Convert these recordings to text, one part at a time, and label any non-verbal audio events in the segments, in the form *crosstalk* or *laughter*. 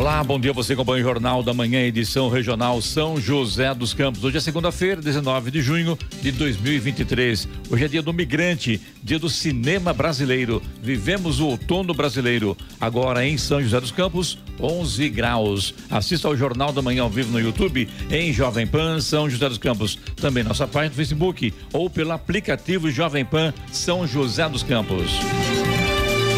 Olá, bom dia. Você acompanha o Jornal da Manhã, edição regional São José dos Campos. Hoje é segunda-feira, 19 de junho de 2023. Hoje é dia do migrante, dia do cinema brasileiro. Vivemos o outono brasileiro. Agora em São José dos Campos, 11 graus. Assista ao Jornal da Manhã ao vivo no YouTube, em Jovem Pan São José dos Campos. Também nossa página no Facebook ou pelo aplicativo Jovem Pan São José dos Campos.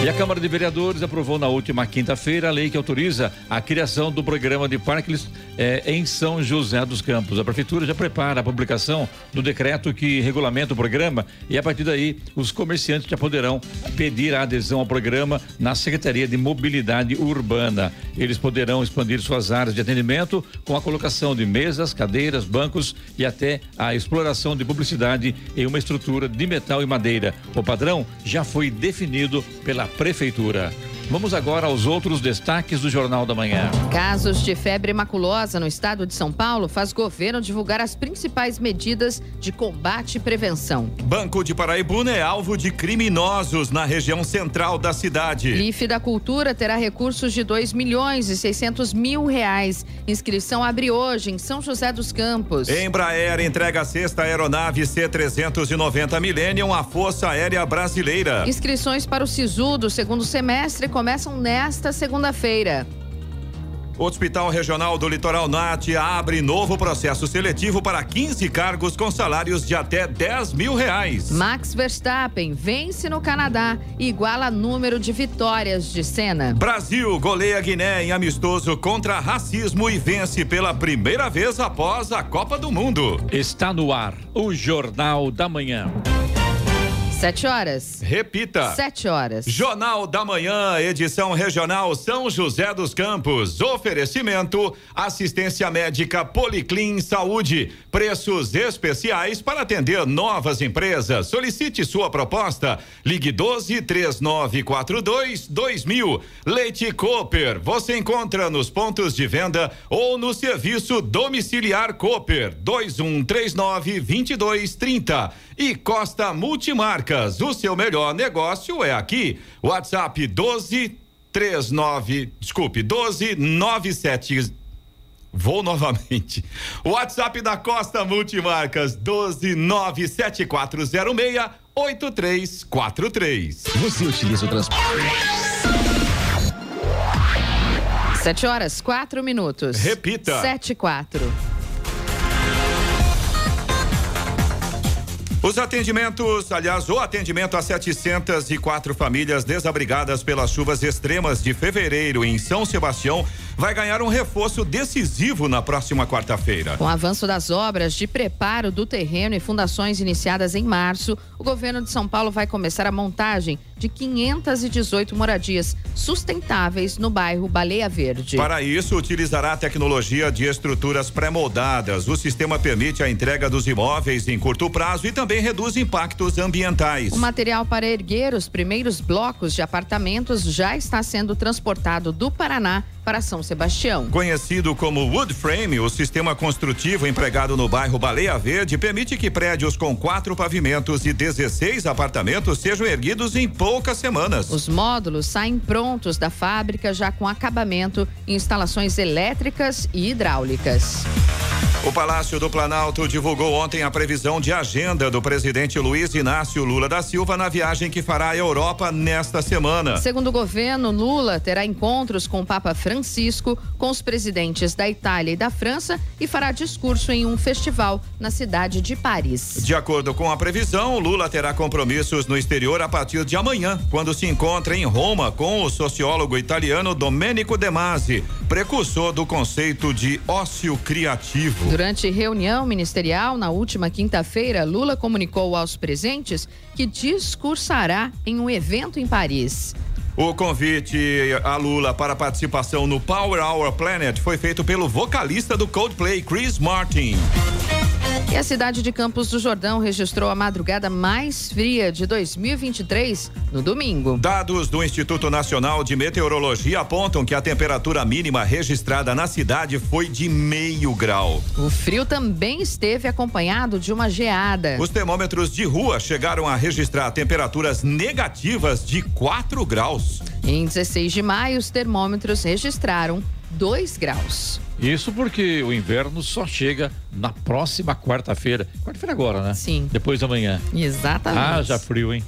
E a Câmara de Vereadores aprovou na última quinta-feira a lei que autoriza a criação do programa de parques eh, em São José dos Campos. A Prefeitura já prepara a publicação do decreto que regulamenta o programa e, a partir daí, os comerciantes já poderão pedir a adesão ao programa na Secretaria de Mobilidade Urbana. Eles poderão expandir suas áreas de atendimento com a colocação de mesas, cadeiras, bancos e até a exploração de publicidade em uma estrutura de metal e madeira. O padrão já foi definido pela Prefeitura. Vamos agora aos outros destaques do Jornal da Manhã. Casos de febre maculosa no estado de São Paulo faz governo divulgar as principais medidas de combate e prevenção. Banco de Paraibuna é alvo de criminosos na região central da cidade. IF da Cultura terá recursos de 2 milhões e 600 mil reais. Inscrição abre hoje em São José dos Campos. Embraer entrega a sexta aeronave C-390 Millennium à Força Aérea Brasileira. Inscrições para o SISU do segundo semestre começam nesta segunda-feira. O Hospital Regional do Litoral Norte abre novo processo seletivo para 15 cargos com salários de até 10 mil reais. Max Verstappen vence no Canadá e iguala número de vitórias de Senna. Brasil goleia Guiné em amistoso contra racismo e vence pela primeira vez após a Copa do Mundo. Está no ar o Jornal da Manhã. Sete horas. Repita. Sete horas. Jornal da Manhã, edição regional São José dos Campos. Oferecimento: assistência médica Policlin Saúde. Preços especiais para atender novas empresas. Solicite sua proposta. Ligue 12 3942 2000. Leite Cooper. Você encontra nos pontos de venda ou no serviço domiciliar Cooper 2139 2230. E Costa Multimarcas, o seu melhor negócio é aqui. WhatsApp 12 39, desculpe, 12 97 Vou novamente. WhatsApp da Costa Multimarcas 12 97406 8343. Você utiliza o transporte. Sete horas, quatro minutos. Repita. Sete, quatro. Os atendimentos, aliás, o atendimento a 704 famílias desabrigadas pelas chuvas extremas de fevereiro em São Sebastião vai ganhar um reforço decisivo na próxima quarta-feira. Com o avanço das obras de preparo do terreno e fundações iniciadas em março, o governo de São Paulo vai começar a montagem de 518 moradias sustentáveis no bairro Baleia Verde. Para isso, utilizará a tecnologia de estruturas pré-moldadas. O sistema permite a entrega dos imóveis em curto prazo e também reduz impactos ambientais. O material para erguer os primeiros blocos de apartamentos já está sendo transportado do Paraná para São Sebastião. Conhecido como Wood Frame, o sistema construtivo empregado no bairro Baleia Verde permite que prédios com quatro pavimentos e 16 apartamentos sejam erguidos em poucas semanas. Os módulos saem prontos da fábrica já com acabamento, instalações elétricas e hidráulicas. O Palácio do Planalto divulgou ontem a previsão de agenda do presidente Luiz Inácio Lula da Silva na viagem que fará à Europa nesta semana. Segundo o governo, Lula terá encontros com o Papa Francisco, com os presidentes da Itália e da França e fará discurso em um festival na cidade de Paris. De acordo com a previsão, Lula terá compromissos no exterior a partir de amanhã, quando se encontra em Roma com o sociólogo italiano Domenico De Masi, precursor do conceito de ócio criativo. Durante reunião ministerial na última quinta-feira, Lula comunicou aos presentes que discursará em um evento em Paris. O convite a Lula para participação no Power Hour Planet foi feito pelo vocalista do Coldplay, Chris Martin. E a cidade de Campos do Jordão registrou a madrugada mais fria de 2023 no domingo. Dados do Instituto Nacional de Meteorologia apontam que a temperatura mínima registrada na cidade foi de meio grau. O frio também esteve acompanhado de uma geada. Os termômetros de rua chegaram a registrar temperaturas negativas de 4 graus. Em 16 de maio, os termômetros registraram 2 graus. Isso porque o inverno só chega na próxima quarta-feira. Quarta-feira agora, né? Sim. Depois da manhã. Exatamente. Ah, já frio, hein?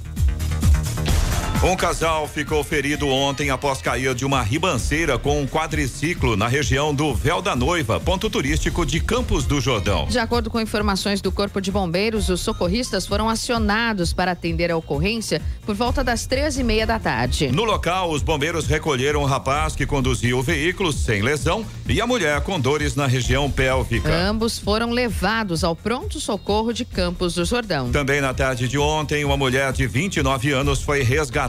Um casal ficou ferido ontem após cair de uma ribanceira com um quadriciclo na região do Véu da Noiva, ponto turístico de Campos do Jordão. De acordo com informações do Corpo de Bombeiros, os socorristas foram acionados para atender a ocorrência por volta das três e meia da tarde. No local, os bombeiros recolheram o rapaz que conduzia o veículo sem lesão e a mulher com dores na região pélvica. Ambos foram levados ao pronto-socorro de Campos do Jordão. Também na tarde de ontem, uma mulher de 29 anos foi resgatada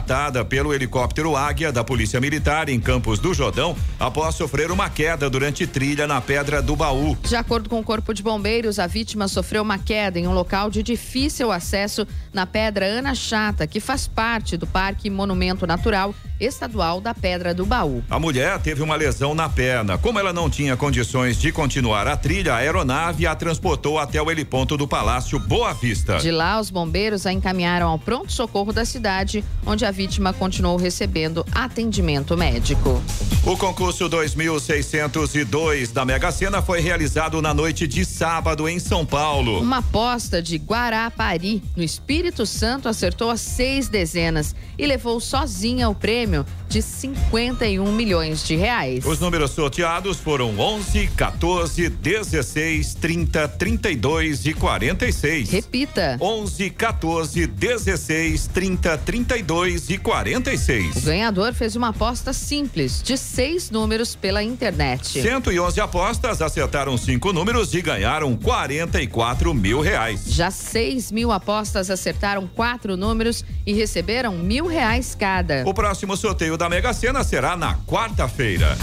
pelo helicóptero Águia da Polícia Militar em Campos do Jordão após sofrer uma queda durante trilha na Pedra do Baú. De acordo com o Corpo de Bombeiros, a vítima sofreu uma queda em um local de difícil acesso na Pedra Ana Chata, que faz parte do Parque Monumento Natural Estadual da Pedra do Baú. A mulher teve uma lesão na perna. Como ela não tinha condições de continuar a trilha, a aeronave a transportou até o heliponto do Palácio Boa Vista. De lá, os bombeiros a encaminharam ao pronto-socorro da cidade, onde a vítima continuou recebendo atendimento médico. O concurso 2602 da Mega Sena foi realizado na noite de sábado em São Paulo. Uma aposta de Guarapari, no Espírito Santo, acertou as seis dezenas e levou sozinha o prêmio de 51 milhões de reais. Os números sorteados foram 11, 14, 16, 30, 32 e 46. Repita: 11, 14, 16, 30, 32 e 46. O ganhador fez uma aposta simples de seis números pela internet. 111 apostas acertaram cinco números e ganharam 44 mil reais. Já 6 mil apostas acertaram quatro números e receberam mil reais cada. O próximo sorteio da Mega Sena será na quarta-feira.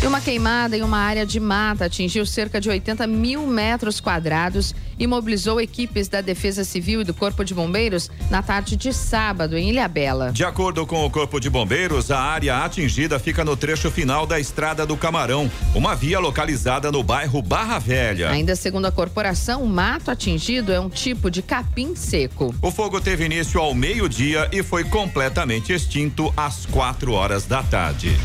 E uma queimada em uma área de mata atingiu cerca de 80 mil metros quadrados e mobilizou equipes da Defesa Civil e do Corpo de Bombeiros na tarde de sábado em Ilhabela. De acordo com o Corpo de Bombeiros, a área atingida fica no trecho final da Estrada do Camarão, uma via localizada no bairro Barra Velha. Ainda segundo a corporação, o mato atingido é um tipo de capim seco. O fogo teve início ao meio-dia e foi completamente extinto às quatro horas da tarde.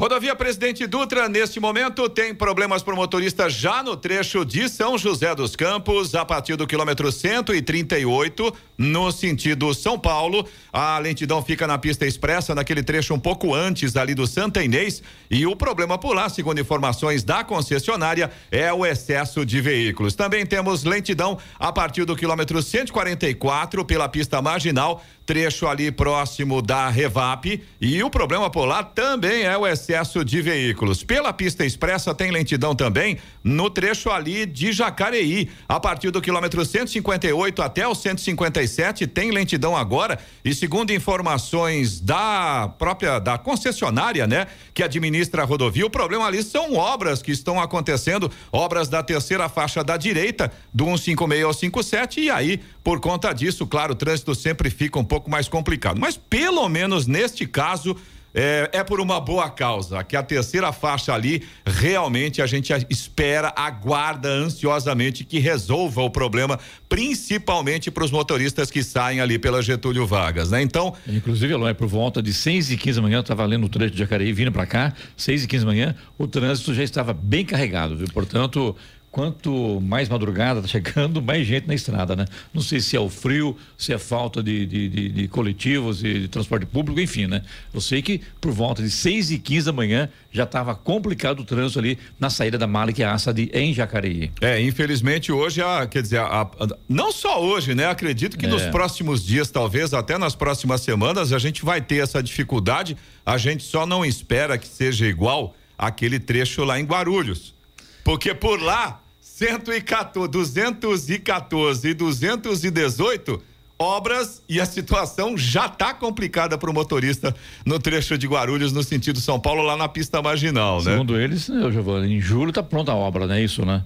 Rodovia Presidente Dutra, neste momento, tem problemas para o motorista já no trecho de São José dos Campos, a partir do quilômetro 138, no sentido São Paulo. A lentidão fica na pista expressa, naquele trecho um pouco antes ali do Santa Inês. E o problema por lá, segundo informações da concessionária, é o excesso de veículos. Também temos lentidão a partir do quilômetro 144 pela pista marginal, trecho ali próximo da Revap. E o problema por lá também é o excesso de veículos. Pela pista expressa tem lentidão também no trecho ali de Jacareí. A partir do quilômetro 158 até o 157 tem lentidão agora. E segundo informações da própria da concessionária, né, que administra a rodovia, o problema ali são obras que estão acontecendo, obras da terceira faixa da direita, do 156 ao 57 e aí, por conta disso, claro, o trânsito sempre fica um pouco mais complicado. Mas pelo menos neste caso, é, é, por uma boa causa, que a terceira faixa ali realmente a gente espera, aguarda ansiosamente que resolva o problema, principalmente para os motoristas que saem ali pela Getúlio Vargas, né? Então. Inclusive, Eloy, por volta de 6 e 15 da manhã, eu estava lendo o trecho de Jacareí vindo para cá, 6 e 15 da manhã, o trânsito já estava bem carregado, viu? Portanto, quanto mais madrugada tá chegando, *laughs* mais gente na estrada, né? Não sei se é o frio, se é falta de, de, de, de coletivos e de transporte público, enfim, né? Eu sei que por volta de 6 e 15 da manhã já estava complicado o trânsito ali na saída da Malik Assad em Jacareí. É, infelizmente hoje, a, quer dizer, a, a, não só hoje, né? Acredito que é. nos próximos dias, talvez até nas próximas semanas, a gente vai ter essa dificuldade. A gente só não espera que seja igual aquele trecho lá em Guarulhos. Porque por lá, 114, 214 e 218, obras e a situação já está complicada para o motorista no trecho de Guarulhos, no sentido São Paulo, lá na pista marginal, né? Segundo eles, Giovanni, em julho está pronta a obra, não é isso, né?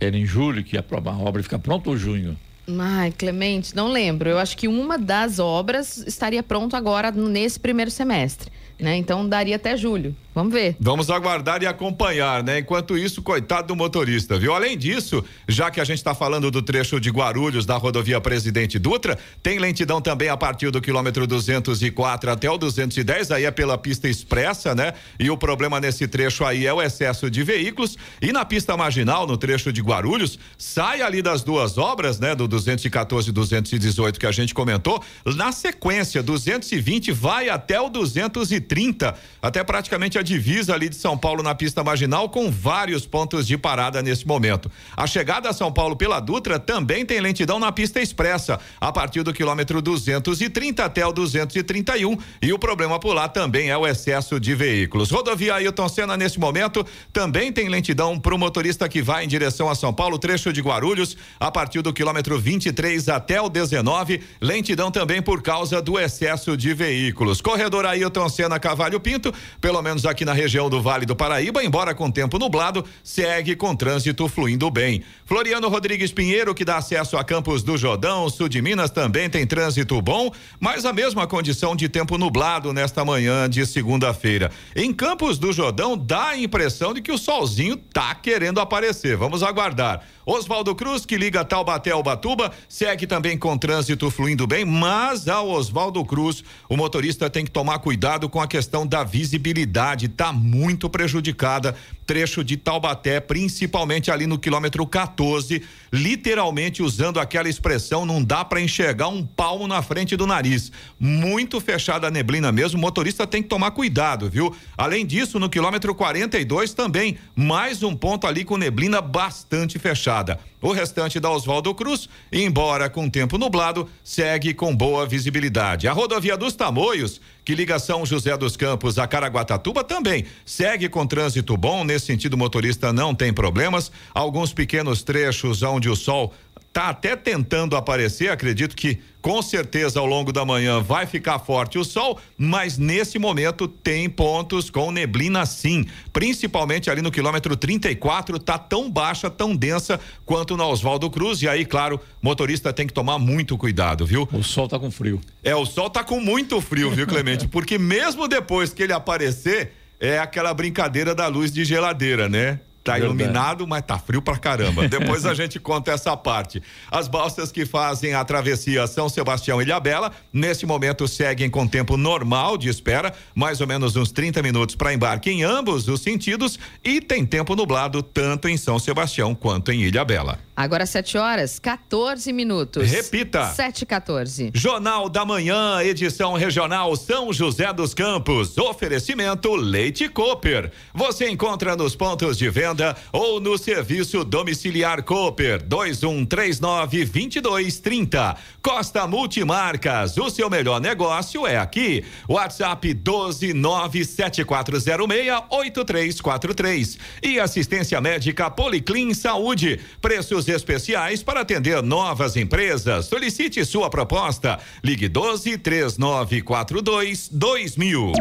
Era em julho que a, a obra fica pronta ou junho? Ai, Clemente, não lembro. Eu acho que uma das obras estaria pronta agora nesse primeiro semestre, né? Então daria até julho. Vamos ver. Vamos aguardar e acompanhar, né? Enquanto isso, coitado do motorista, viu? Além disso, já que a gente está falando do trecho de Guarulhos da rodovia Presidente Dutra, tem lentidão também a partir do quilômetro 204 até o 210, aí é pela pista expressa, né? E o problema nesse trecho aí é o excesso de veículos. E na pista marginal, no trecho de Guarulhos, sai ali das duas obras, né? Do 214 e 218 que a gente comentou. Na sequência, 220 vai até o 230, até praticamente a divisa ali de São Paulo na pista marginal com vários pontos de parada nesse momento. A chegada a São Paulo pela Dutra também tem lentidão na pista expressa, a partir do quilômetro 230 até o 231 e o problema por lá também é o excesso de veículos. Rodovia Ailton Senna nesse momento também tem lentidão para o motorista que vai em direção a São Paulo, trecho de Guarulhos, a partir do quilômetro 23 até o 19, lentidão também por causa do excesso de veículos. Corredor Ailton Senna Cavalho Pinto, pelo menos aqui aqui na região do Vale do Paraíba, embora com tempo nublado, segue com trânsito fluindo bem. Floriano Rodrigues Pinheiro, que dá acesso a Campos do Jordão, sul de Minas, também tem trânsito bom, mas a mesma condição de tempo nublado nesta manhã de segunda-feira. Em Campos do Jordão, dá a impressão de que o solzinho tá querendo aparecer. Vamos aguardar. Oswaldo Cruz, que liga Taubaté ao Batuba, segue também com trânsito fluindo bem, mas ao Oswaldo Cruz, o motorista tem que tomar cuidado com a questão da visibilidade, tá muito prejudicada trecho de Taubaté, principalmente ali no quilômetro 14, literalmente usando aquela expressão, não dá para enxergar um palmo na frente do nariz. Muito fechada a neblina mesmo, o motorista tem que tomar cuidado, viu? Além disso, no quilômetro 42 também, mais um ponto ali com neblina bastante fechada. O restante da Oswaldo Cruz, embora com tempo nublado, segue com boa visibilidade. A rodovia dos Tamoios, que liga São José dos Campos a Caraguatatuba, também segue com trânsito bom. Nesse sentido, o motorista não tem problemas. Alguns pequenos trechos onde o sol está até tentando aparecer, acredito que com certeza ao longo da manhã vai ficar forte o sol, mas nesse momento tem pontos com neblina sim, principalmente ali no quilômetro 34, tá tão baixa, tão densa quanto na Oswaldo Cruz e aí, claro, motorista tem que tomar muito cuidado, viu? O sol tá com frio. É, o sol tá com muito frio, viu, Clemente? *laughs* Porque mesmo depois que ele aparecer, é aquela brincadeira da luz de geladeira, né? Tá Verdade. iluminado, mas tá frio pra caramba. Depois a *laughs* gente conta essa parte. As balsas que fazem a travessia São Sebastião e Ilhabela, nesse momento seguem com tempo normal de espera, mais ou menos uns 30 minutos para embarque em ambos os sentidos e tem tempo nublado tanto em São Sebastião quanto em Ilhabela. Agora 7 horas, 14 minutos. Repita. 7 e 14. Jornal da Manhã, edição regional São José dos Campos. Oferecimento Leite Cooper. Você encontra nos pontos de venda ou no serviço domiciliar Cooper 2139 2230. Costa Multimarcas, o seu melhor negócio é aqui. WhatsApp 1297406 8343. E assistência médica Policlin Saúde. Preços especiais para atender novas empresas. Solicite sua proposta. Ligue 12 3942 2000.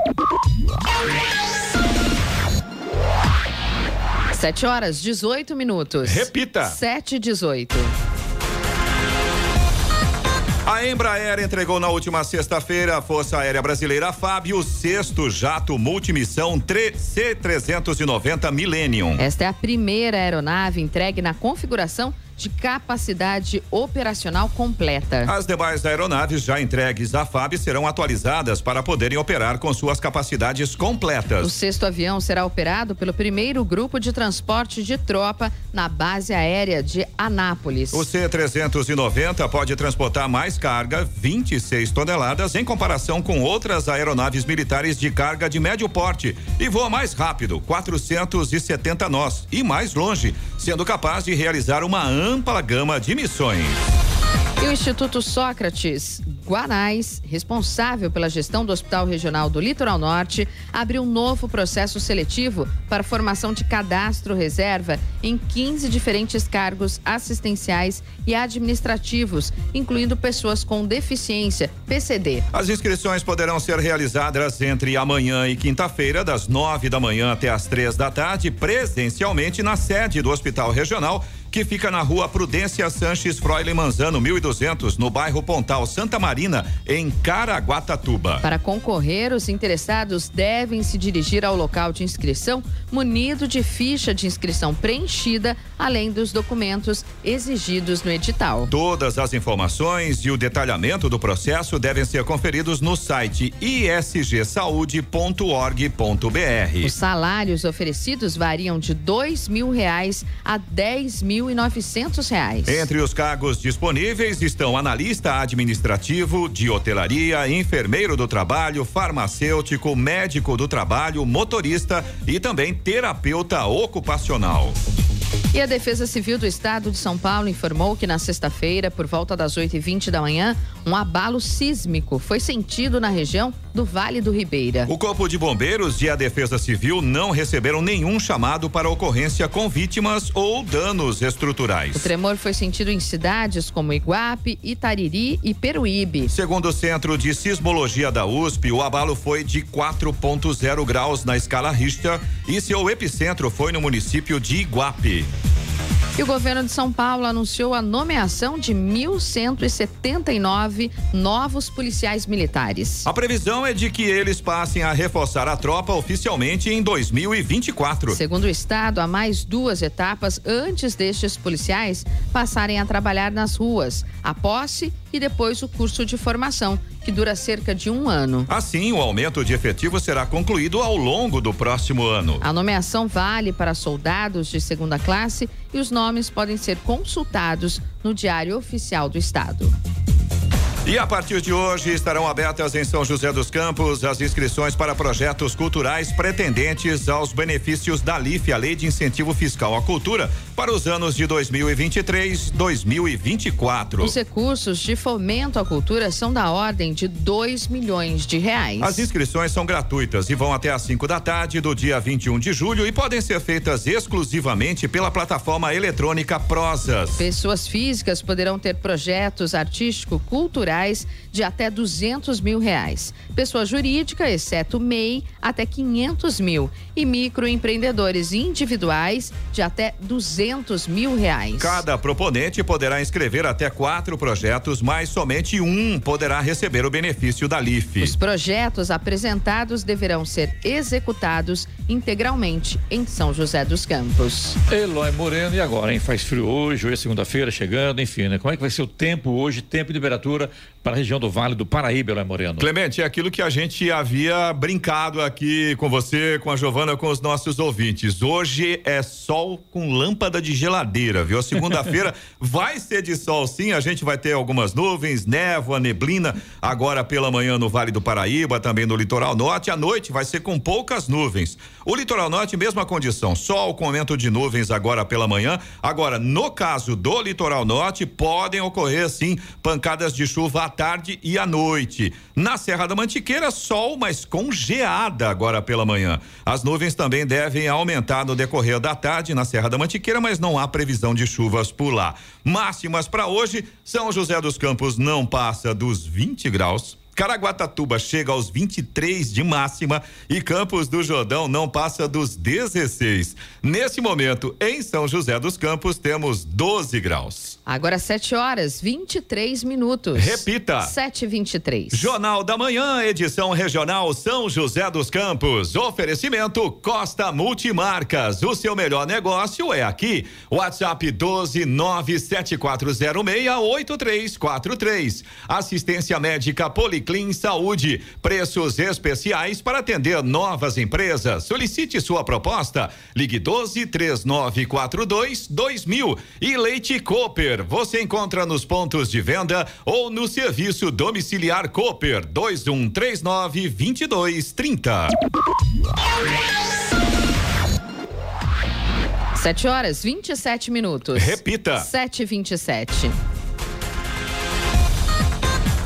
Sete horas, 18 minutos. Repita. Sete e 18. A Embraer entregou na última sexta-feira à Força Aérea Brasileira FAB o sexto jato multimissão C-390 Millennium. Esta é a primeira aeronave entregue na configuração de capacidade operacional completa. As demais aeronaves já entregues à FAB serão atualizadas para poderem operar com suas capacidades completas. O sexto avião será operado pelo primeiro grupo de transporte de tropa na base aérea de Anápolis. O C-390 pode transportar mais carga, 26 toneladas, em comparação com outras aeronaves militares de carga de médio porte e voa mais rápido, 470 nós, e mais longe, sendo capaz de realizar uma ampla gama de missões. E o Instituto Sócrates Guanais, responsável pela gestão do Hospital Regional do Litoral Norte, abriu um novo processo seletivo para formação de cadastro reserva em 15 diferentes cargos assistenciais e administrativos, incluindo pessoas com deficiência, PCD. As inscrições poderão ser realizadas entre amanhã e quinta-feira, das nove da manhã até as três da tarde, presencialmente na sede do Hospital Regional que fica na rua Prudência Sanches Froile Manzano, 1200, no bairro Pontal Santa Marina, em Caraguatatuba. Para concorrer, os interessados devem se dirigir ao local de inscrição munido de ficha de inscrição preenchida, além dos documentos exigidos no edital. Todas as informações e o detalhamento do processo devem ser conferidos no site isgsaude.org.br. Os salários oferecidos variam de dois mil reais a dez mil e reais. Entre os cargos disponíveis estão analista administrativo, de hotelaria, enfermeiro do trabalho, farmacêutico, médico do trabalho, motorista e também terapeuta ocupacional. E a Defesa Civil do Estado de São Paulo informou que na sexta-feira, por volta das 8h20 da manhã, um abalo sísmico foi sentido na região do Vale do Ribeira. O Corpo de Bombeiros e a Defesa Civil não receberam nenhum chamado para ocorrência com vítimas ou danos estruturais. O tremor foi sentido em cidades como Iguape, Itariri e Peruíbe. Segundo o Centro de Sismologia da USP, o abalo foi de 4.0 graus na escala Richter e seu epicentro foi no município de Iguape. E o governo de São Paulo anunciou a nomeação de 1.179 novos policiais militares. A previsão é de que eles passem a reforçar a tropa oficialmente em 2024. Segundo o Estado, há mais duas etapas antes destes policiais passarem a trabalhar nas ruas: a posse e depois o curso de formação, que dura cerca de um ano. Assim, o aumento de efetivo será concluído ao longo do próximo ano. A nomeação vale para soldados de segunda classe e os nomes podem ser consultados no Diário Oficial do Estado. E a partir de hoje estarão abertas em São José dos Campos as inscrições para projetos culturais pretendentes aos benefícios da LIF, a Lei de Incentivo Fiscal à Cultura, para os anos de 2023 2024. Os recursos de fomento à cultura são da ordem de 2 milhões de reais. As inscrições são gratuitas e vão até às 5 da tarde do dia 21 de julho e podem ser feitas exclusivamente pela plataforma eletrônica Prosas. Pessoas físicas poderão ter projetos artístico-culturais de até 200 mil reais. Pessoa jurídica, exceto MEI, até 500 mil. E microempreendedores individuais de até 200 mil reais. Cada proponente poderá inscrever até quatro projetos, mas somente um poderá receber o benefício da LIF. Os projetos apresentados deverão ser executados integralmente em São José dos Campos. Eloy Moreno, e agora, hein? Faz frio hoje, hoje é segunda-feira chegando, enfim, né? Como é que vai ser o tempo hoje, tempo e temperatura para a região do Vale do Paraíba, Eloy Moreno? Clemente, é aquilo que a gente havia brincado aqui com você, com a Giovana, com os nossos ouvintes. Hoje é sol com lâmpada de geladeira, viu? A segunda-feira *laughs* vai ser de sol sim, a gente vai ter algumas nuvens, névoa, neblina, agora pela manhã no Vale do Paraíba, também no litoral norte, à noite vai ser com poucas nuvens. O litoral norte, mesma condição, sol com aumento de nuvens agora pela manhã. Agora, no caso do litoral norte, podem ocorrer sim pancadas de chuva à tarde e à noite. Na Serra da Mantiqueira, sol, mas com geada agora pela manhã. As nuvens também devem aumentar no decorrer da tarde na Serra da Mantiqueira, mas não há previsão de chuvas por lá. Máximas para hoje, São José dos Campos não passa dos 20 graus. Caraguatatuba chega aos 23 de máxima e Campos do Jordão não passa dos 16. Nesse momento, em São José dos Campos, temos 12 graus. Agora 7 horas 23 minutos. Repita. 7h23. Jornal da Manhã, edição regional São José dos Campos. Oferecimento Costa Multimarcas. O seu melhor negócio é aqui. WhatsApp 12974068343. Assistência médica Policlin Saúde. Preços especiais para atender novas empresas. Solicite sua proposta. Ligue 12 3942 2000. E Leite Cooper. Você encontra nos pontos de venda ou no serviço domiciliar Cooper 2139 2230. 7 horas 27 minutos. Repita. 7 h 27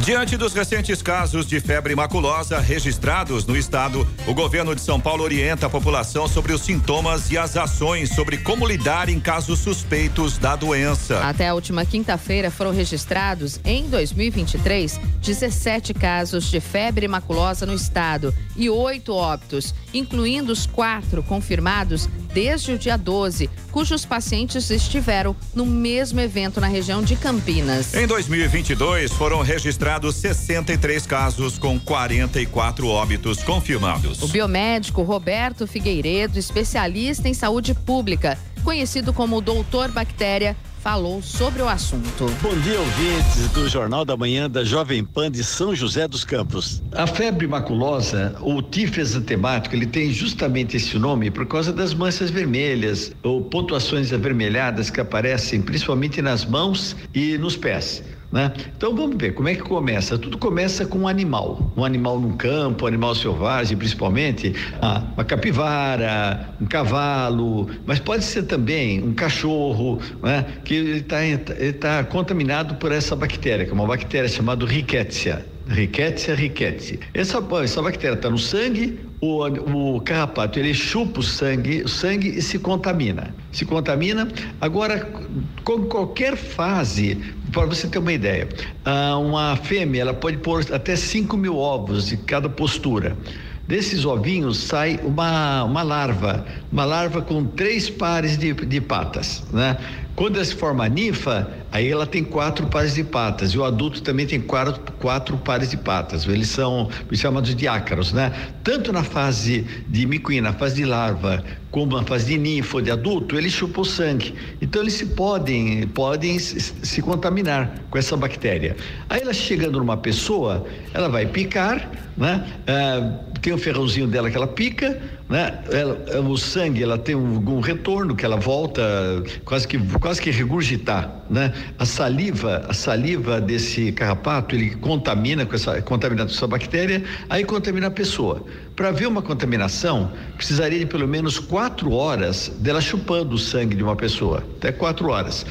Diante dos recentes casos de febre maculosa registrados no estado, o governo de São Paulo orienta a população sobre os sintomas e as ações sobre como lidar em casos suspeitos da doença. Até a última quinta-feira foram registrados, em 2023, 17 casos de febre maculosa no estado e oito óbitos, incluindo os quatro confirmados desde o dia 12, cujos pacientes estiveram no mesmo evento na região de Campinas. Em 2022, foram registrados 63 casos com 44 óbitos confirmados. O biomédico Roberto Figueiredo, especialista em saúde pública, conhecido como Doutor Bactéria, falou sobre o assunto. Bom dia, ouvintes do Jornal da Manhã da Jovem Pan de São José dos Campos. A febre maculosa, ou tifes temático, ele tem justamente esse nome por causa das manchas vermelhas ou pontuações avermelhadas que aparecem principalmente nas mãos e nos pés. Né? Então vamos ver como é que começa. Tudo começa com um animal, um animal no campo, um animal selvagem, principalmente ah, uma capivara, um cavalo, mas pode ser também um cachorro, né? Que está tá contaminado por essa bactéria, que é uma bactéria chamada Rickettsia. Rickettsia rickettsii. Essa, essa bactéria está no sangue, o, o carrapato ele chupa o sangue, o sangue e se contamina. Se contamina. Agora, com qualquer fase, para você ter uma ideia, ah, uma fêmea ela pode pôr até 5 mil ovos de cada postura. Desses ovinhos sai uma, uma larva, uma larva com três pares de, de patas, né? Quando ela se forma ninfa, aí ela tem quatro pares de patas e o adulto também tem quatro, quatro pares de patas. Eles são chamados de ácaros, né? Tanto na fase de micuína, na fase de larva, como na fase de ninfa de adulto, eles chupam sangue. Então eles se podem, podem se contaminar com essa bactéria. Aí ela chegando numa pessoa, ela vai picar, né? Ah, tem o ferrãozinho dela que ela pica, né? Ela, o sangue, ela tem um, um, retorno que ela volta quase que quase que regurgitar, né? A saliva, a saliva desse carrapato, ele contamina com essa contamina essa bactéria, aí contamina a pessoa. Para ver uma contaminação, precisaria de pelo menos quatro horas dela chupando o sangue de uma pessoa, até quatro horas.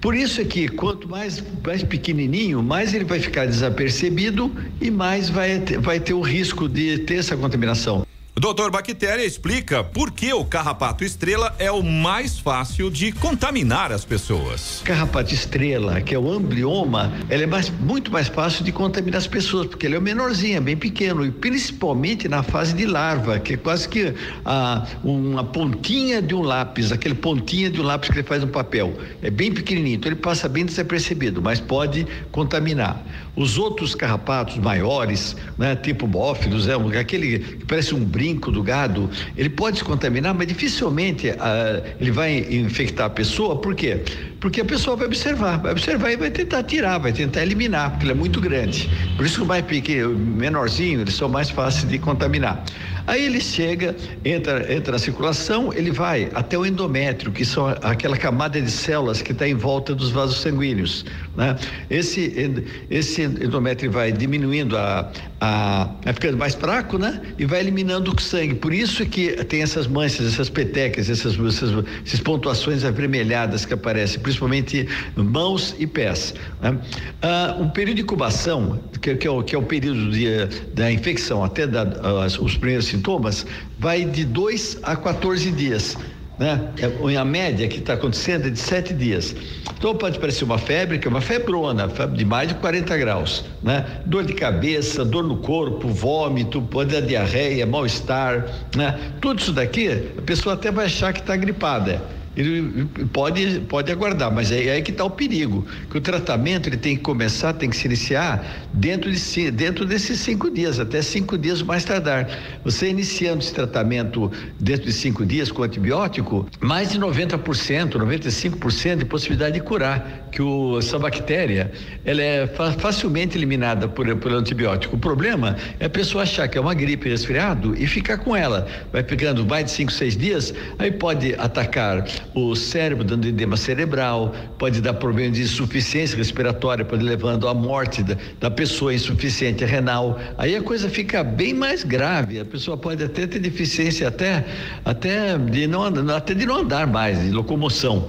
Por isso é que quanto mais, mais pequenininho, mais ele vai ficar desapercebido e mais vai vai ter o risco de ter essa contaminação. Doutor Bactéria explica por que o carrapato estrela é o mais fácil de contaminar as pessoas. Carrapato estrela, que é o amblioma, ele é mais, muito mais fácil de contaminar as pessoas, porque ele é menorzinho, é bem pequeno, e principalmente na fase de larva, que é quase que ah, uma pontinha de um lápis, aquele pontinha de um lápis que ele faz no papel. É bem pequenininho, então ele passa bem desapercebido, mas pode contaminar. Os outros carrapatos maiores, né, tipo bófilos, é aquele que parece um brinco do gado, ele pode se contaminar, mas dificilmente ah, ele vai infectar a pessoa, por quê? Porque a pessoa vai observar, vai observar e vai tentar tirar, vai tentar eliminar, porque ele é muito grande. Por isso que o mais pequeno, menorzinho, eles são mais fáceis de contaminar. Aí ele chega, entra, entra na circulação, ele vai até o endométrio, que são aquela camada de células que está em volta dos vasos sanguíneos. Né? Esse, esse endométrio vai diminuindo, a, a, vai ficando mais fraco, né? E vai eliminando o sangue. Por isso que tem essas manchas, essas petecas, essas, essas, essas pontuações avermelhadas que aparecem, principalmente mãos e pés. Né? Ah, o período de incubação, que, que, é, o, que é o período de, da infecção até da, as, os primeiros sintomas, vai de 2 a 14 dias. Né? É, a média que está acontecendo é de sete dias. Então pode parecer uma febre, que é uma febrona, febre de mais de 40 graus, né? Dor de cabeça, dor no corpo, vômito, pode dar diarreia, mal-estar, né? Tudo isso daqui, a pessoa até vai achar que está gripada ele pode, pode aguardar, mas é, é aí que está o perigo, que o tratamento ele tem que começar, tem que se iniciar dentro, de, dentro desses cinco dias, até cinco dias mais tardar. Você iniciando esse tratamento dentro de cinco dias com antibiótico, mais de 90%, 95% de possibilidade de curar, que o, essa bactéria ela é fa facilmente eliminada por, por antibiótico. O problema é a pessoa achar que é uma gripe resfriado e ficar com ela. Vai pegando mais de cinco, seis dias, aí pode atacar o cérebro dando edema cerebral, pode dar problema de insuficiência respiratória, pode levando à morte da, da pessoa, insuficiente renal. Aí a coisa fica bem mais grave. A pessoa pode até ter deficiência até, até de não até de não andar mais, de locomoção.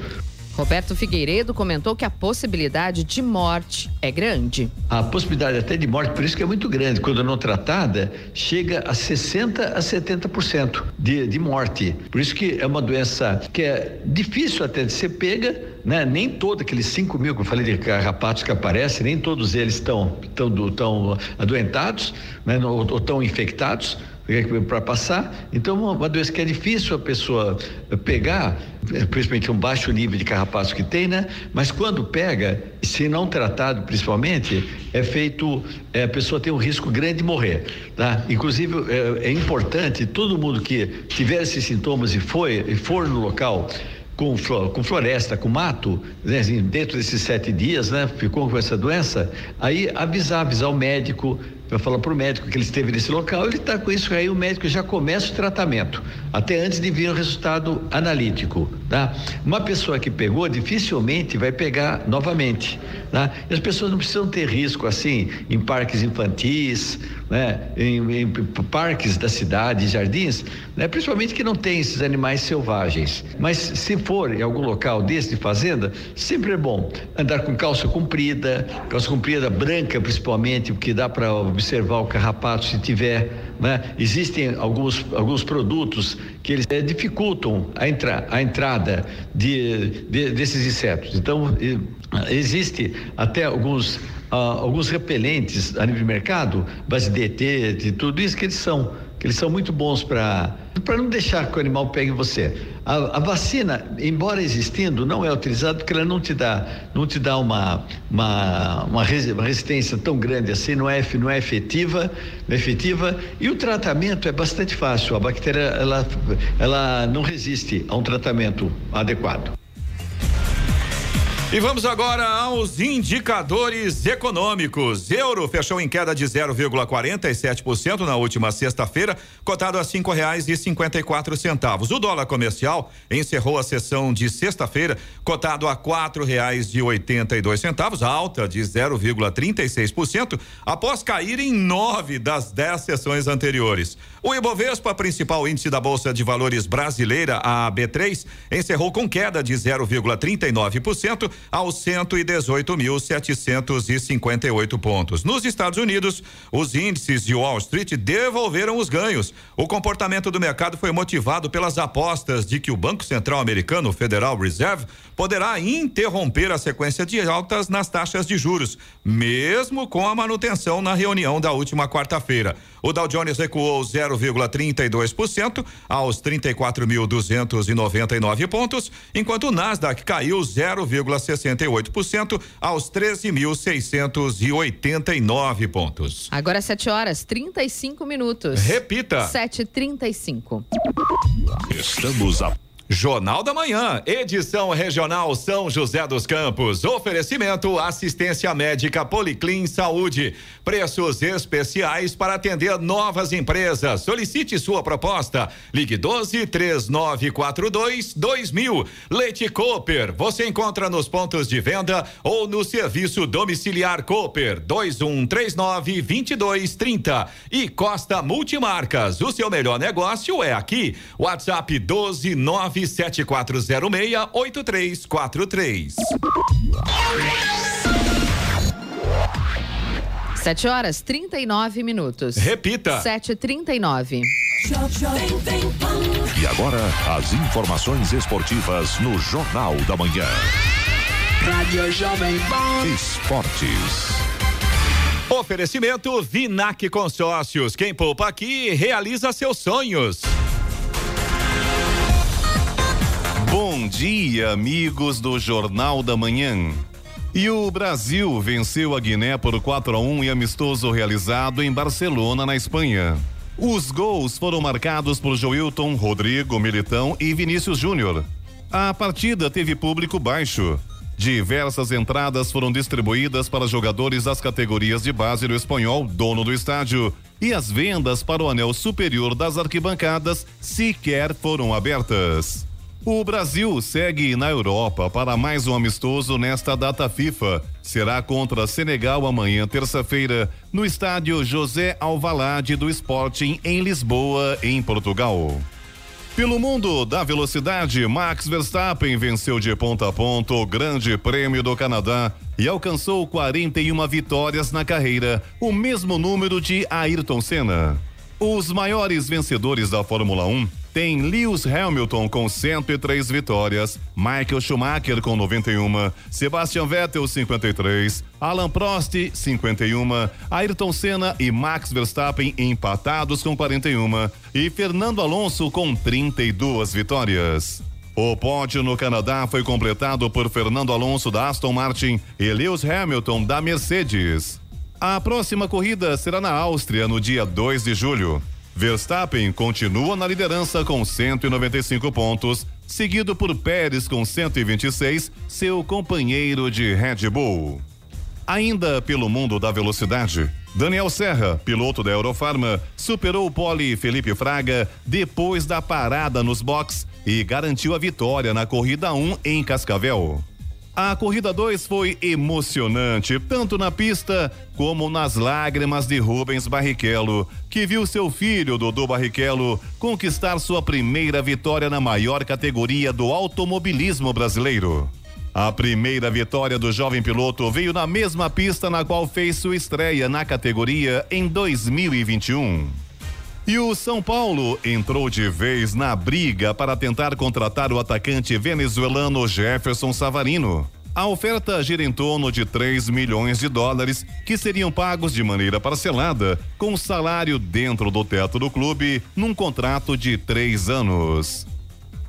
Roberto Figueiredo comentou que a possibilidade de morte é grande. A possibilidade até de morte, por isso que é muito grande, quando não tratada, chega a 60 a 70% de, de morte. Por isso que é uma doença que é difícil até de ser pega, né? Nem todos aqueles 5 mil que eu falei de carrapatos que aparecem, nem todos eles estão tão, tão adoentados, né? ou estão infectados para passar. Então, uma doença que é difícil a pessoa pegar, é, principalmente um baixo nível de carrapato que tem, né? Mas quando pega, se não tratado principalmente, é feito, é, a pessoa tem um risco grande de morrer, tá? Inclusive, é, é importante, todo mundo que tiver esses sintomas e foi e for no local com, com floresta, com mato, né, assim, dentro desses sete dias, né, ficou com essa doença, aí avisar, avisar o médico, vai falar para o médico que ele esteve nesse local, ele está com isso, aí o médico já começa o tratamento, até antes de vir o resultado analítico, tá? Uma pessoa que pegou dificilmente vai pegar novamente, tá? E as pessoas não precisam ter risco assim em parques infantis, né? Em, em parques da cidade, jardins, né? Principalmente que não tem esses animais selvagens. Mas se for em algum local desse de fazenda, sempre é bom andar com calça comprida, calça comprida branca principalmente, porque dá para observar o carrapato se tiver, né? Existem alguns alguns produtos que eles é, dificultam a, entra, a entrada de, de, desses insetos. Então existe até alguns uh, alguns repelentes a nível de mercado, base de ET, de tudo isso que eles são que eles são muito bons para para não deixar que o animal pegue você. A, a, vacina, embora existindo, não é utilizada porque ela não te dá não te dá uma uma, uma resistência tão grande assim, não é não é efetiva, não é efetiva e o tratamento é bastante fácil. A bactéria ela ela não resiste a um tratamento adequado. E vamos agora aos indicadores econômicos. Euro fechou em queda de 0,47% na última sexta-feira, cotado a cinco reais e cinquenta e quatro centavos. O dólar comercial encerrou a sessão de sexta-feira, cotado a quatro reais e oitenta e dois centavos, alta de 0,36%, após cair em nove das dez sessões anteriores. O Ibovespa, principal índice da Bolsa de Valores brasileira, a B3, encerrou com queda de 0,39% aos 118.758 pontos. Nos Estados Unidos, os índices de Wall Street devolveram os ganhos. O comportamento do mercado foi motivado pelas apostas de que o Banco Central Americano, Federal Reserve, poderá interromper a sequência de altas nas taxas de juros, mesmo com a manutenção na reunião da última quarta-feira. O Dow Jones recuou 0,32% aos 34.299 pontos, enquanto o Nasdaq caiu 0,68% aos 13.689 pontos. Agora 7 horas 35 minutos. Repita. 7:35. Estamos a Jornal da Manhã, edição regional São José dos Campos. Oferecimento assistência médica Policlin Saúde. Preços especiais para atender novas empresas. Solicite sua proposta. Ligue 12 3942 2000. Leite Cooper. Você encontra nos pontos de venda ou no serviço domiciliar Cooper 2139 2230. E Costa Multimarcas. O seu melhor negócio é aqui. WhatsApp 129 7406 8343. Sete horas trinta e nove minutos. Repita. Sete trinta e nove. E agora, as informações esportivas no Jornal da Manhã. Rádio Jovem Pan. Esportes. Oferecimento Vinac Consórcios. Quem poupa aqui realiza seus sonhos. Bom dia, amigos do Jornal da Manhã. E o Brasil venceu a Guiné por 4 a 1 em amistoso realizado em Barcelona, na Espanha. Os gols foram marcados por Joilton, Rodrigo, Militão e Vinícius Júnior. A partida teve público baixo. Diversas entradas foram distribuídas para jogadores das categorias de base do espanhol, dono do estádio, e as vendas para o anel superior das arquibancadas sequer foram abertas. O Brasil segue na Europa para mais um amistoso nesta data FIFA. Será contra Senegal amanhã, terça-feira, no estádio José Alvalade do Sporting, em Lisboa, em Portugal. Pelo mundo da velocidade, Max Verstappen venceu de ponta a ponta o Grande Prêmio do Canadá e alcançou 41 vitórias na carreira, o mesmo número de Ayrton Senna. Os maiores vencedores da Fórmula 1 tem Lewis Hamilton com 103 vitórias, Michael Schumacher com 91, Sebastian Vettel 53, Alan Prost 51, Ayrton Senna e Max Verstappen empatados com 41 e Fernando Alonso com 32 vitórias. O pódio no Canadá foi completado por Fernando Alonso da Aston Martin e Lewis Hamilton da Mercedes. A próxima corrida será na Áustria no dia 2 de julho. Verstappen continua na liderança com 195 pontos, seguido por Pérez com 126, seu companheiro de Red Bull. Ainda pelo mundo da velocidade, Daniel Serra, piloto da Eurofarma, superou o pole Felipe Fraga depois da parada nos box e garantiu a vitória na corrida 1 em Cascavel. A corrida 2 foi emocionante, tanto na pista como nas lágrimas de Rubens Barrichello, que viu seu filho, Dudu Barrichello, conquistar sua primeira vitória na maior categoria do automobilismo brasileiro. A primeira vitória do jovem piloto veio na mesma pista na qual fez sua estreia na categoria em 2021. E o São Paulo entrou de vez na briga para tentar contratar o atacante venezuelano Jefferson Savarino. A oferta gira em torno de 3 milhões de dólares, que seriam pagos de maneira parcelada, com salário dentro do teto do clube, num contrato de três anos.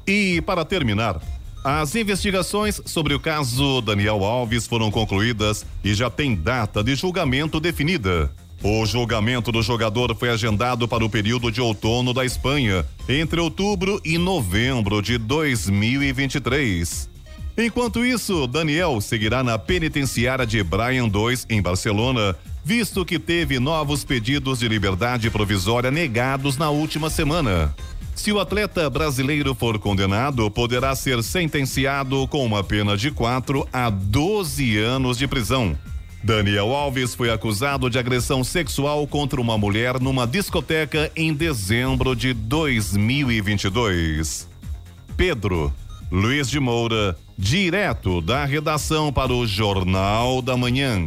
E, para terminar, as investigações sobre o caso Daniel Alves foram concluídas e já tem data de julgamento definida. O julgamento do jogador foi agendado para o período de outono da Espanha, entre outubro e novembro de 2023. Enquanto isso, Daniel seguirá na penitenciária de Brian 2 em Barcelona, visto que teve novos pedidos de liberdade provisória negados na última semana. Se o atleta brasileiro for condenado, poderá ser sentenciado com uma pena de 4 a 12 anos de prisão. Daniel Alves foi acusado de agressão sexual contra uma mulher numa discoteca em dezembro de 2022. Pedro Luiz de Moura, direto da redação para o Jornal da Manhã.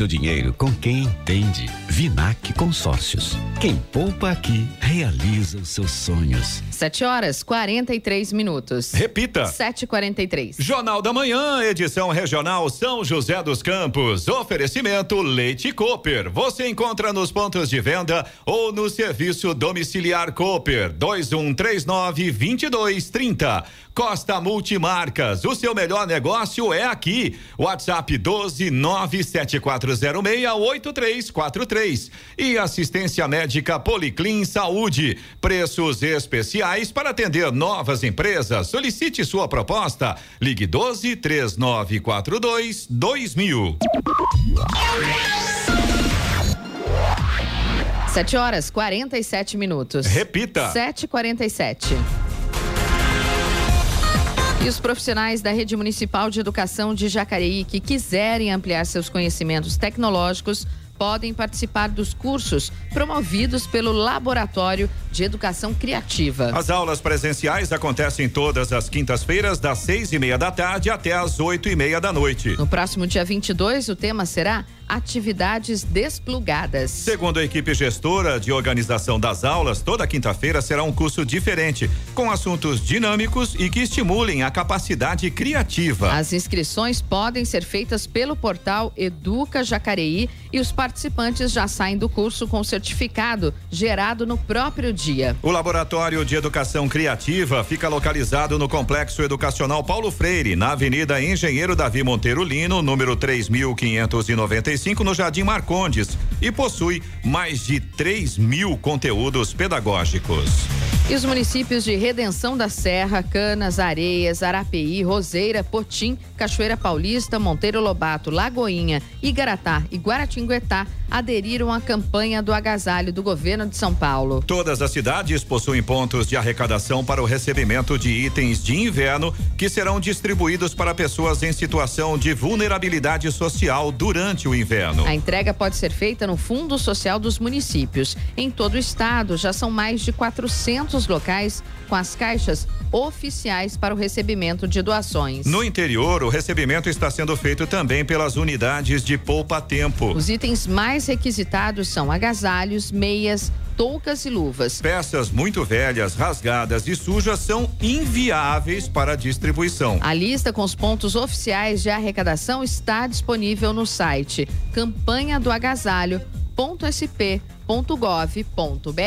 seu dinheiro com quem entende. Vinac Consórcios. Quem poupa aqui realiza os seus sonhos. 7 horas 43 minutos. Repita. 7h43. Jornal da Manhã, edição regional São José dos Campos. Oferecimento Leite Cooper. Você encontra nos pontos de venda ou no serviço domiciliar Cooper 2139 2230. Costa Multimarcas, o seu melhor negócio é aqui. WhatsApp 12 974068343 e assistência médica Policlin Saúde. Preços especiais para atender novas empresas. Solicite sua proposta. Ligue 12 3942 2000. 7 horas 47 minutos. Repita. 7h47. E os profissionais da Rede Municipal de Educação de Jacareí que quiserem ampliar seus conhecimentos tecnológicos podem participar dos cursos promovidos pelo Laboratório de Educação Criativa. As aulas presenciais acontecem todas as quintas-feiras, das seis e meia da tarde até as oito e meia da noite. No próximo dia 22, o tema será atividades desplugadas. Segundo a equipe gestora de organização das aulas, toda quinta-feira será um curso diferente, com assuntos dinâmicos e que estimulem a capacidade criativa. As inscrições podem ser feitas pelo portal Educa Jacareí e os participantes já saem do curso com certificado gerado no próprio dia. O Laboratório de Educação Criativa fica localizado no Complexo Educacional Paulo Freire, na Avenida Engenheiro Davi Monteiro Lino, número 3595, no Jardim Marcondes, e possui mais de 3 mil conteúdos pedagógicos. E os municípios de Redenção da Serra, Canas, Areias, Arapeí, Roseira, Potim, Cachoeira Paulista, Monteiro Lobato, Lagoinha, Igaratá e Guaratinguetá aderiram à campanha do agasalho do governo de São Paulo. Todas as cidades possuem pontos de arrecadação para o recebimento de itens de inverno que serão distribuídos para pessoas em situação de vulnerabilidade social durante o inverno. A entrega pode ser feita no Fundo Social dos municípios. Em todo o estado, já são mais de 400 locais com as caixas oficiais para o recebimento de doações. No interior, o recebimento está sendo feito também pelas unidades de poupa-tempo. Os itens mais requisitados são agasalhos, meias, toucas e luvas. Peças muito velhas, rasgadas e sujas são inviáveis para distribuição. A lista com os pontos oficiais de arrecadação está disponível no site campanha do agasalho.sp.gov.br.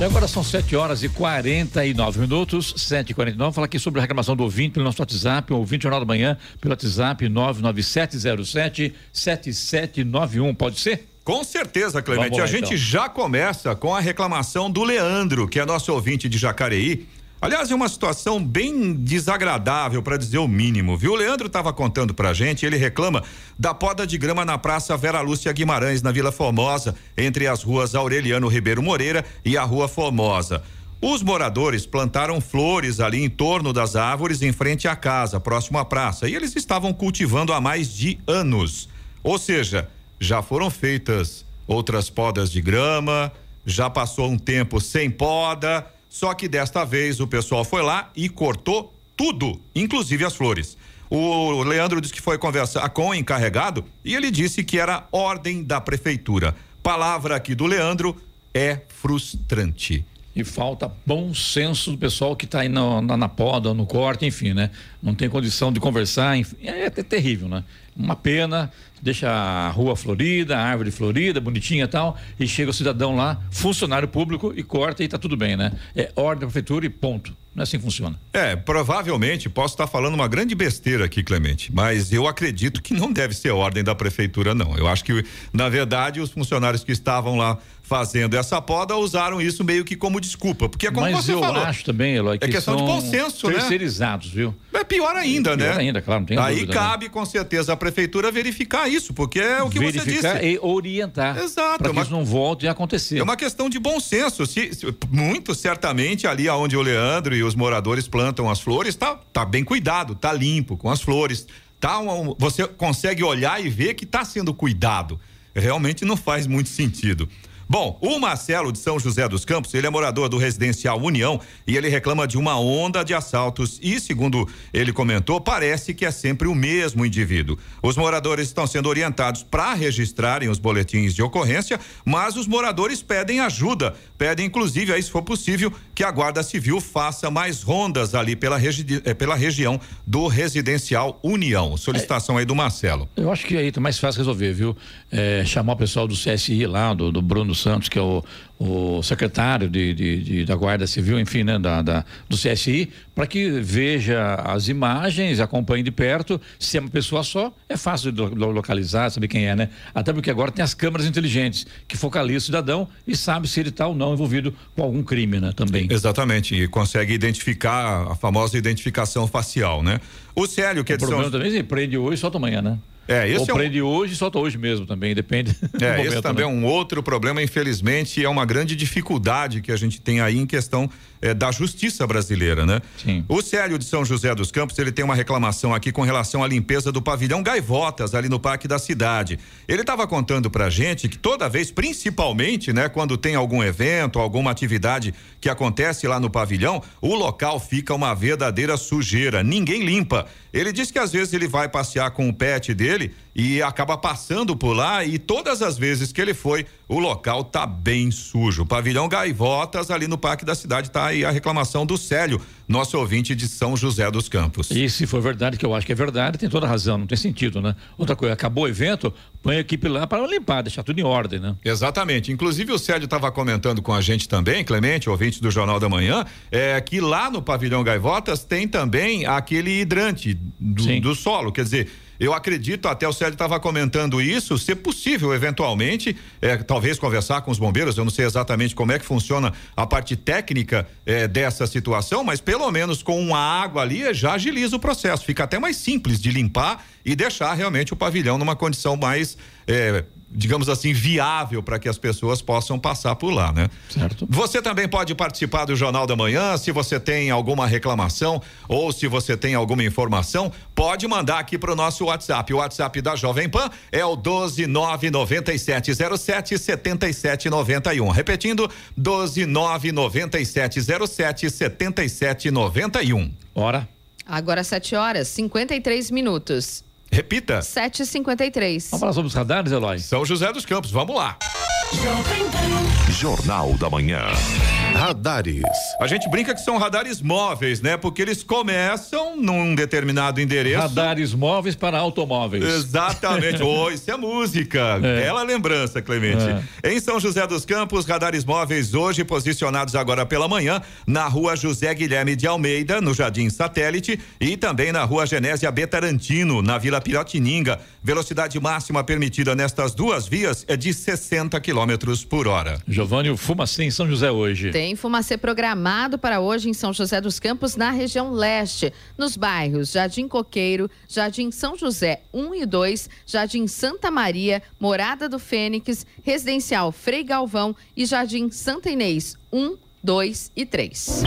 E agora são 7 horas e 49 minutos, 7 e 49 Falar aqui sobre a reclamação do ouvinte pelo nosso WhatsApp, o ouvinte Jornal da Manhã, pelo WhatsApp 99707 7791. Pode ser? Com certeza, Clemente. Lá, a gente então. já começa com a reclamação do Leandro, que é nosso ouvinte de Jacareí. Aliás, é uma situação bem desagradável, para dizer o mínimo, viu? O Leandro estava contando pra gente, ele reclama da poda de grama na Praça Vera Lúcia Guimarães, na Vila Formosa, entre as ruas Aureliano Ribeiro Moreira e a Rua Formosa. Os moradores plantaram flores ali em torno das árvores em frente à casa, próximo à praça, e eles estavam cultivando há mais de anos. Ou seja, já foram feitas outras podas de grama, já passou um tempo sem poda, só que desta vez o pessoal foi lá e cortou tudo, inclusive as flores. O Leandro disse que foi conversar com o encarregado e ele disse que era ordem da prefeitura. Palavra aqui do Leandro é frustrante. E falta bom senso do pessoal que está aí na, na, na poda, no corte, enfim, né? Não tem condição de conversar, enfim, é, é terrível, né? Uma pena, deixa a rua florida, a árvore florida, bonitinha e tal, e chega o cidadão lá, funcionário público, e corta e tá tudo bem, né? É ordem da prefeitura e ponto. Não é assim que funciona. É, provavelmente posso estar falando uma grande besteira aqui, Clemente, mas eu acredito que não deve ser ordem da prefeitura, não. Eu acho que, na verdade, os funcionários que estavam lá fazendo essa poda usaram isso meio que como desculpa, porque é como Mas você eu falou. acho também, Eloy, que é questão de bom senso, né? terceirizados, viu? É pior ainda, Pior né? ainda, claro, não tem Aí dúvida, né? cabe com certeza a prefeitura verificar isso, porque é o que você Verificar disse. e orientar. Exato, Para é que uma- isso não volte a acontecer. É uma questão de bom senso. Se, se- muito certamente ali aonde o Leandro e os moradores plantam as flores, tá, tá bem cuidado, tá limpo com as flores. Tá um- você consegue olhar e ver que tá sendo cuidado. Realmente não faz muito sentido. Bom, o Marcelo de São José dos Campos, ele é morador do residencial União e ele reclama de uma onda de assaltos e, segundo ele comentou, parece que é sempre o mesmo indivíduo. Os moradores estão sendo orientados para registrarem os boletins de ocorrência, mas os moradores pedem ajuda, pedem inclusive, aí se for possível, que a Guarda Civil faça mais rondas ali pela, regi eh, pela região do residencial União. Solicitação aí do Marcelo. Eu acho que aí tá mais fácil resolver, viu? É, chamar o pessoal do CSI lá, do, do Bruno Santos, que é o, o secretário de, de- de- da Guarda Civil, enfim, né, da, da- do CSI, para que veja as imagens, acompanhe de perto. Se é uma pessoa só, é fácil de lo- lo- localizar, saber quem é, né? Até porque agora tem as câmeras inteligentes que focalizam o cidadão e sabe se ele está ou não envolvido com algum crime, né? Também. Exatamente, e consegue identificar a famosa identificação facial, né? O Célio, que é O de São problema também é prende hoje e solta amanhã, né? É, esse Ou é um- prende hoje e solta hoje mesmo também, depende. É, momento, esse também né? é um outro problema, infelizmente, é uma grande dificuldade que a gente tem aí em questão eh, da justiça brasileira, né? Sim. O Célio de São José dos Campos, ele tem uma reclamação aqui com relação à limpeza do pavilhão Gaivotas, ali no Parque da Cidade. Ele estava contando pra gente que toda vez, principalmente, né, quando tem algum evento, alguma atividade que acontece lá no pavilhão, o local fica uma verdadeira sujeira, ninguém limpa. Ele diz que às vezes ele vai passear com o pet dele e acaba passando por lá e todas as vezes que ele foi, o local tá bem sujo. Pavilhão Gaivotas ali no Parque da Cidade tá aí a reclamação do Célio, nosso ouvinte de São José dos Campos. E se for verdade, que eu acho que é verdade, tem toda razão, não tem sentido, né? Outra coisa, acabou o evento, põe a equipe lá para limpar, deixar tudo em ordem, né? Exatamente. Inclusive o Célio estava comentando com a gente também, Clemente, ouvinte do Jornal da Manhã, é que lá no pavilhão Gaivotas tem também aquele hidrante do, do solo. Quer dizer, eu acredito, até o Célio estava comentando isso, se possível, eventualmente, é, talvez conversar com os bombeiros, eu não sei exatamente como é que funciona a parte técnica é, dessa situação, mas pelo menos com uma água ali já agiliza o processo, fica até mais simples de limpar e deixar realmente o pavilhão numa condição mais é, digamos assim, viável para que as pessoas possam passar por lá, né? Certo. Você também pode participar do Jornal da Manhã, se você tem alguma reclamação ou se você tem alguma informação, pode mandar aqui para o nosso WhatsApp. O WhatsApp da Jovem Pan é o 1299707 7791. Repetindo, 1299707 7791. Hora. Agora 7 horas, 53 minutos. Repita. 7h53. Vamos falar sobre os radares, Eloy? São José dos Campos, vamos lá. Jornal da Manhã. Radares. A gente brinca que são radares móveis, né? Porque eles começam num determinado endereço. Radares móveis para automóveis. Exatamente. *laughs* oh, isso é música. É. Bela lembrança, Clemente. Em São José dos Campos, radares móveis hoje posicionados agora pela manhã na rua José Guilherme de Almeida, no Jardim Satélite, e também na rua Genésia Betarantino, na Vila Piratininga. Velocidade máxima permitida nestas duas vias é de 60 quilômetros por hora. Giovanni, o Fumacê em São José hoje. Tem fumacê programado para hoje em São José dos Campos, na região leste, nos bairros Jardim Coqueiro, Jardim São José 1 e 2, Jardim Santa Maria, Morada do Fênix, Residencial Frei Galvão e Jardim Santa Inês 1, 2 e 3.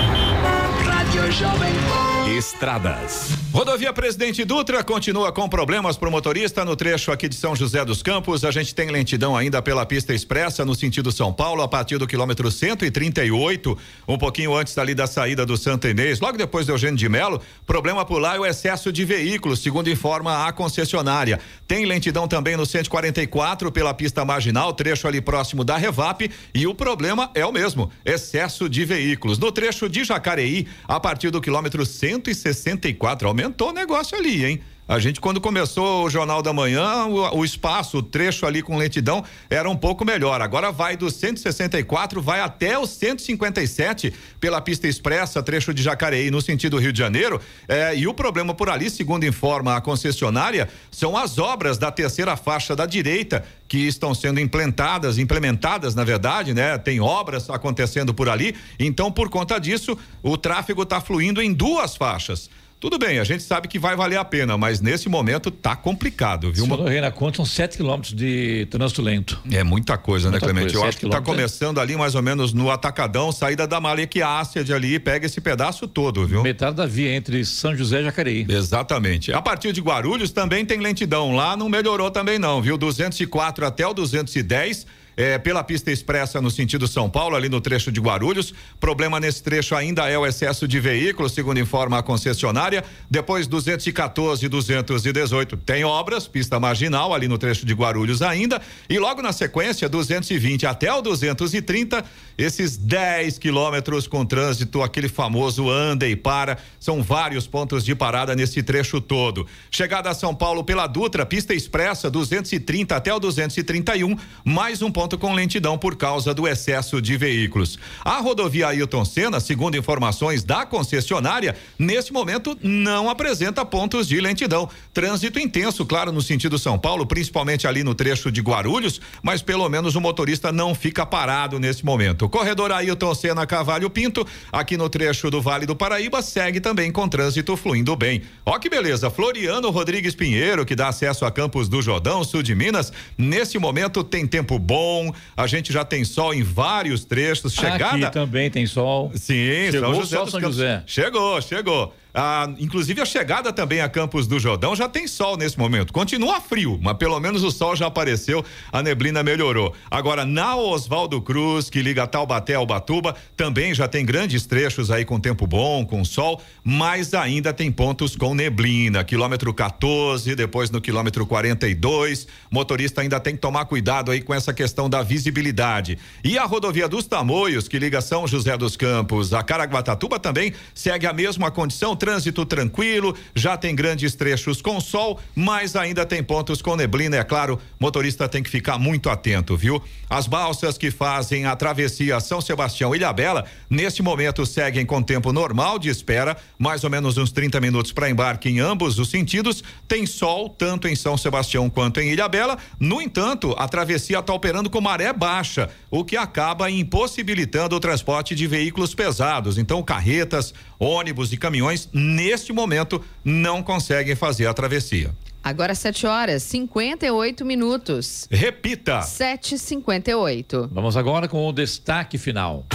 Rádio Jovem Pan. Estradas. Rodovia Presidente Dutra continua com problemas para o motorista no trecho aqui de São José dos Campos. A gente tem lentidão ainda pela pista expressa no sentido São Paulo, a partir do quilômetro 138, um pouquinho antes ali da saída do Santa Inês, logo depois do Eugênio de Melo. Problema por lá é o excesso de veículos, segundo informa a concessionária. Tem lentidão também no 144 pela pista marginal, trecho ali próximo da Revap, e o problema é o mesmo, excesso de veículos. No trecho de Jacareí, a partir do quilômetro 164, aumentou o negócio ali, hein? A gente, quando começou o Jornal da Manhã, o, o, espaço, o trecho ali com lentidão era um pouco melhor. Agora vai do 164, vai até o 157 pela pista expressa, trecho de Jacareí, no sentido Rio de Janeiro. É, e o problema por ali, segundo informa a concessionária, são as obras da terceira faixa da direita que estão sendo implementadas, implementadas, na verdade, né? Tem obras acontecendo por ali. Então, por conta disso, o tráfego está fluindo em duas faixas. Tudo bem, a gente sabe que vai valer a pena, mas nesse momento tá complicado, viu? Segundo na conta, são 7 quilômetros de trânsito lento. É muita coisa, Muita né, Clemente? coisa, Eu acho que tá quilômetros, começando ali mais ou menos no Atacadão, saída da Malequiácia de ali, pega esse pedaço todo, viu? Metade da via entre São José e Jacareí. Exatamente. A partir de Guarulhos também tem lentidão. Lá não melhorou também não, viu? 204 até o 210 é, pela pista expressa no sentido São Paulo, ali no trecho de Guarulhos. Problema nesse trecho ainda é o excesso de veículos, segundo informa a concessionária. Depois 214 e 218 tem obras, pista marginal ali no trecho de Guarulhos ainda. E logo na sequência, 220 até o 230, esses 10 quilômetros com trânsito, aquele famoso anda e para. São vários pontos de parada nesse trecho todo. Chegada a São Paulo pela Dutra, pista expressa 230 até o 231, mais um ponto com lentidão por causa do excesso de veículos. A rodovia Ailton Senna, segundo informações da concessionária, nesse momento não apresenta pontos de lentidão. Trânsito intenso, claro, no sentido São Paulo, principalmente ali no trecho de Guarulhos, mas pelo menos o motorista não fica parado nesse momento. Corredor Ailton Senna Cavalho Pinto, aqui no trecho do Vale do Paraíba, segue também com trânsito fluindo bem. Ó que beleza, Floriano Rodrigues Pinheiro, que dá acesso a Campos do Jordão, sul de Minas, nesse momento tem tempo bom a gente já tem sol em vários trechos. Chegada. Aqui também tem sol. Sim, Chegou São José sol São. José. Chegou, chegou. Ah, inclusive a chegada também a Campos do Jordão já tem sol nesse momento. Continua frio, mas pelo menos o sol já apareceu, a neblina melhorou. Agora, na Oswaldo Cruz, que liga Taubaté ao Batuba, também já tem grandes trechos aí com tempo bom, com sol, mas ainda tem pontos com neblina. Quilômetro 14, depois no quilômetro 42. Motorista ainda tem que tomar cuidado aí com essa questão da visibilidade. E a rodovia dos Tamoios, que liga São José dos Campos a Caraguatatuba, também segue a mesma condição trânsito tranquilo, já tem grandes trechos com sol, mas ainda tem pontos com neblina, é claro, motorista tem que ficar muito atento, viu? As balsas que fazem a travessia São Sebastião Ilhabela, neste momento seguem com tempo normal de espera, mais ou menos uns 30 minutos para embarque em ambos os sentidos. Tem sol tanto em São Sebastião quanto em Ilhabela. No entanto, a travessia está operando com maré baixa, o que acaba impossibilitando o transporte de veículos pesados. Então, carretas, ônibus e caminhões, neste momento, não conseguem fazer a travessia. Agora 7 horas 58 minutos. Repita. 7h58. Vamos agora com o destaque final.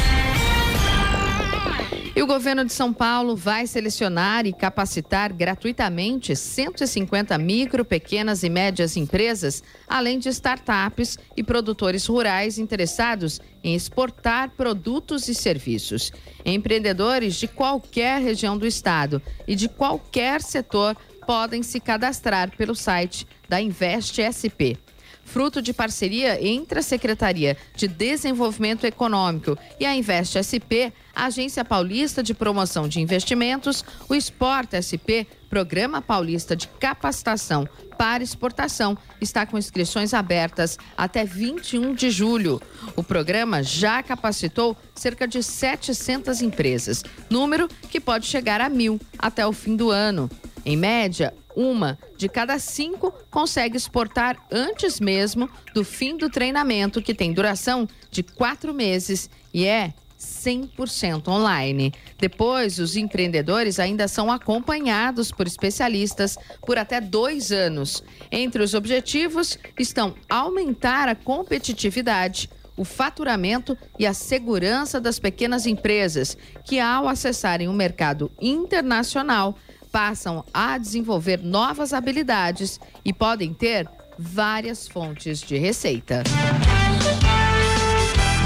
E o governo de São Paulo vai selecionar e capacitar gratuitamente 150 micro, pequenas e médias empresas, além de startups e produtores rurais interessados em exportar produtos e serviços. Empreendedores de qualquer região do estado e de qualquer setor podem se cadastrar pelo site da Invest SP fruto de parceria entre a Secretaria de Desenvolvimento Econômico e a Invest SP, a Agência Paulista de Promoção de Investimentos, o Sport SP, Programa Paulista de Capacitação para Exportação, está com inscrições abertas até 21 de julho. O programa já capacitou cerca de 700 empresas, número que pode chegar a mil até o fim do ano. Em média, uma de cada cinco consegue exportar antes mesmo do fim do treinamento, que tem duração de quatro meses e é 100% online. Depois, os empreendedores ainda são acompanhados por especialistas por até dois anos. Entre os objetivos estão aumentar a competitividade, o faturamento e a segurança das pequenas empresas, que, ao acessarem o mercado internacional, passam a desenvolver novas habilidades e podem ter várias fontes de receita.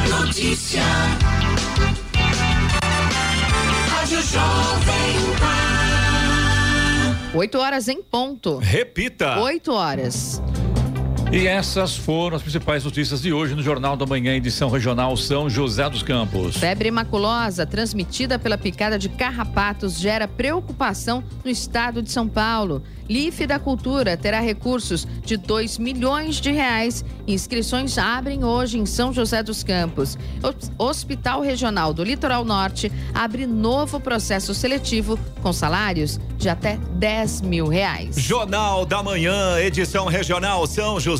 Notícia. Rádio Jovem Pan. 8 horas em ponto. Repita. 8 horas. E essas foram as principais notícias de hoje no Jornal da Manhã, edição regional São José dos Campos. Febre maculosa transmitida pela picada de carrapatos gera preocupação no estado de São Paulo. LIF da Cultura terá recursos de 2 milhões de reais. Inscrições abrem hoje em São José dos Campos. Hospital Regional do Litoral Norte abre novo processo seletivo com salários de até 10 mil reais. Jornal da Manhã, edição regional São José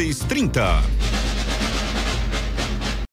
2230.